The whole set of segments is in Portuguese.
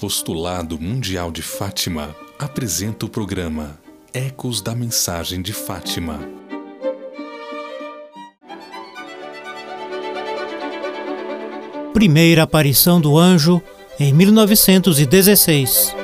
Apostolado Mundial de Fátima apresenta o programa Ecos da Mensagem de Fátima. Primeira aparição do anjo em 1916.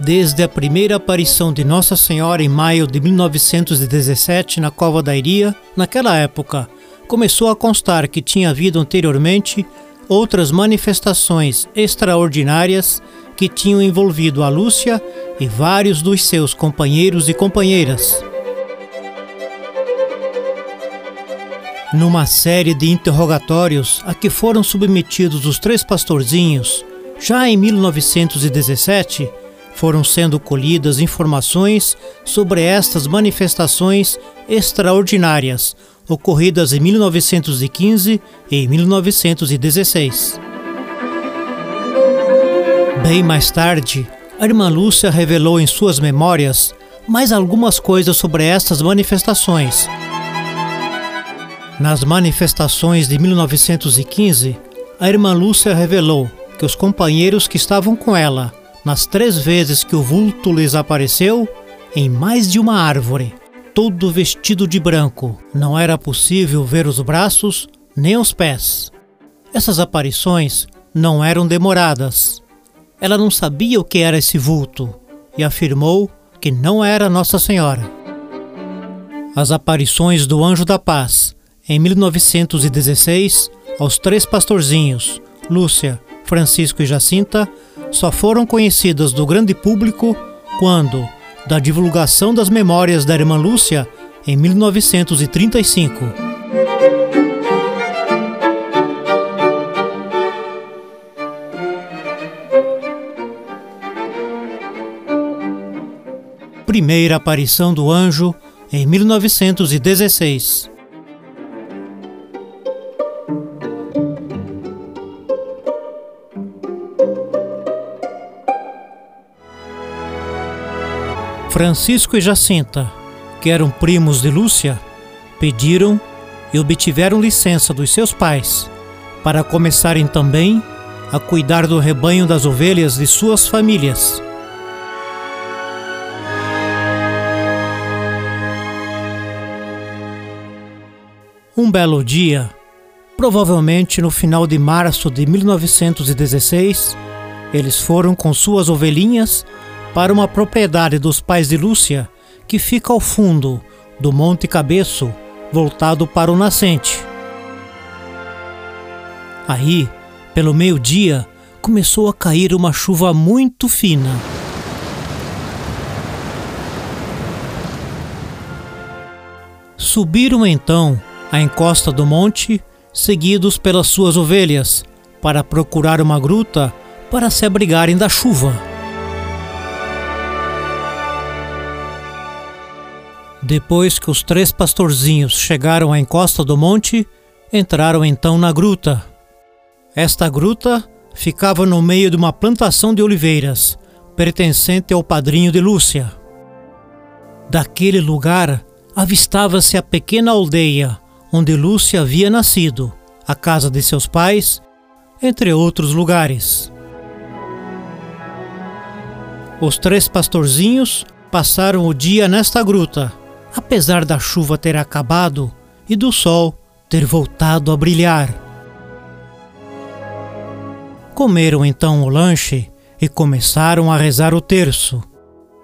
Desde a primeira aparição de Nossa Senhora em maio de 1917 na Cova da Iria, naquela época, começou a constar que tinha havido anteriormente outras manifestações extraordinárias que tinham envolvido a Lúcia e vários dos seus companheiros e companheiras. Numa série de interrogatórios a que foram submetidos os três pastorzinhos, já em 1917, foram sendo colhidas informações sobre estas manifestações extraordinárias ocorridas em 1915 e 1916. Bem mais tarde, a irmã Lúcia revelou em suas memórias mais algumas coisas sobre estas manifestações. Nas manifestações de 1915, a irmã Lúcia revelou que os companheiros que estavam com ela nas três vezes que o vulto lhes apareceu, em mais de uma árvore, todo vestido de branco. Não era possível ver os braços nem os pés. Essas aparições não eram demoradas. Ela não sabia o que era esse vulto e afirmou que não era Nossa Senhora. As aparições do Anjo da Paz, em 1916, aos três pastorzinhos, Lúcia, Francisco e Jacinta, só foram conhecidas do grande público quando, da divulgação das memórias da irmã Lúcia, em 1935. Primeira aparição do anjo em 1916. Francisco e Jacinta, que eram primos de Lúcia, pediram e obtiveram licença dos seus pais para começarem também a cuidar do rebanho das ovelhas de suas famílias. Um belo dia, provavelmente no final de março de 1916, eles foram com suas ovelhinhas para uma propriedade dos pais de Lúcia que fica ao fundo do Monte Cabeço, voltado para o nascente. Aí, pelo meio-dia, começou a cair uma chuva muito fina. Subiram então a encosta do monte, seguidos pelas suas ovelhas, para procurar uma gruta para se abrigarem da chuva. Depois que os três pastorzinhos chegaram à encosta do monte, entraram então na gruta. Esta gruta ficava no meio de uma plantação de oliveiras, pertencente ao padrinho de Lúcia. Daquele lugar avistava-se a pequena aldeia onde Lúcia havia nascido, a casa de seus pais, entre outros lugares. Os três pastorzinhos passaram o dia nesta gruta apesar da chuva ter acabado e do sol ter voltado a brilhar. Comeram então o lanche e começaram a rezar o terço.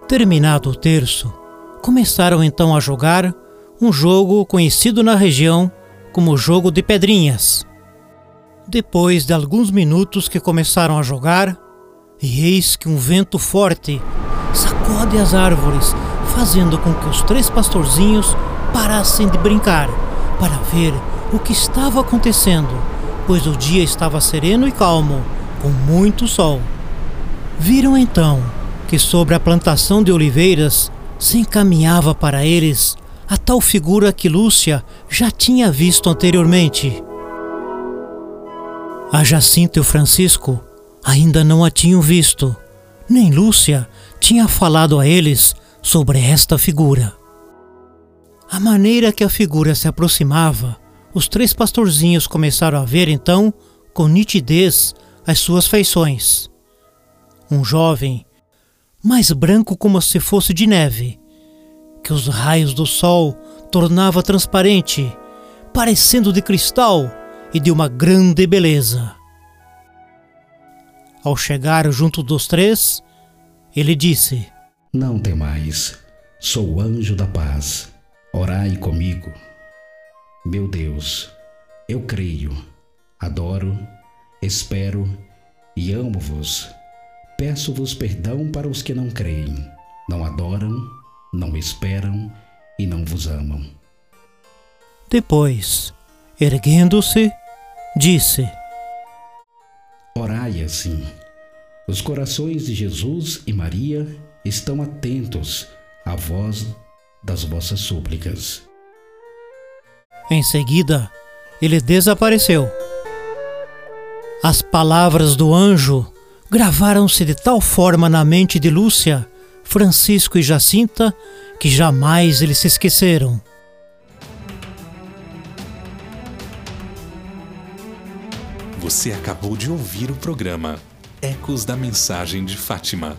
Terminado o terço, começaram então a jogar um jogo conhecido na região como jogo de pedrinhas. Depois de alguns minutos que começaram a jogar, eis que um vento forte sacode as árvores fazendo com que os três pastorzinhos parassem de brincar para ver o que estava acontecendo, pois o dia estava sereno e calmo, com muito sol. Viram então que sobre a plantação de oliveiras se encaminhava para eles a tal figura que Lúcia já tinha visto anteriormente. A Jacinta e o Francisco ainda não a tinham visto, nem Lúcia tinha falado a eles sobre esta figura. A maneira que a figura se aproximava Os três pastorzinhos começaram a ver então com nitidez as suas feições. Um jovem, mais branco como se fosse de neve, que os raios do sol tornava transparente, parecendo de cristal e de uma grande beleza. Ao chegar junto dos três, ele disse: Não temais, sou o anjo da paz. Orai comigo. Meu Deus, eu creio, adoro, espero e amo-vos. Peço-vos perdão para os que não creem, não adoram, não esperam e não vos amam. Depois, erguendo-se, disse: Orai assim. Os corações de Jesus e Maria estão atentos à voz das vossas súplicas. Em seguida, ele desapareceu. As palavras do anjo gravaram-se de tal forma na mente de Lúcia, Francisco e Jacinta que jamais eles se esqueceram. Você acabou de ouvir o programa Ecos da Mensagem de Fátima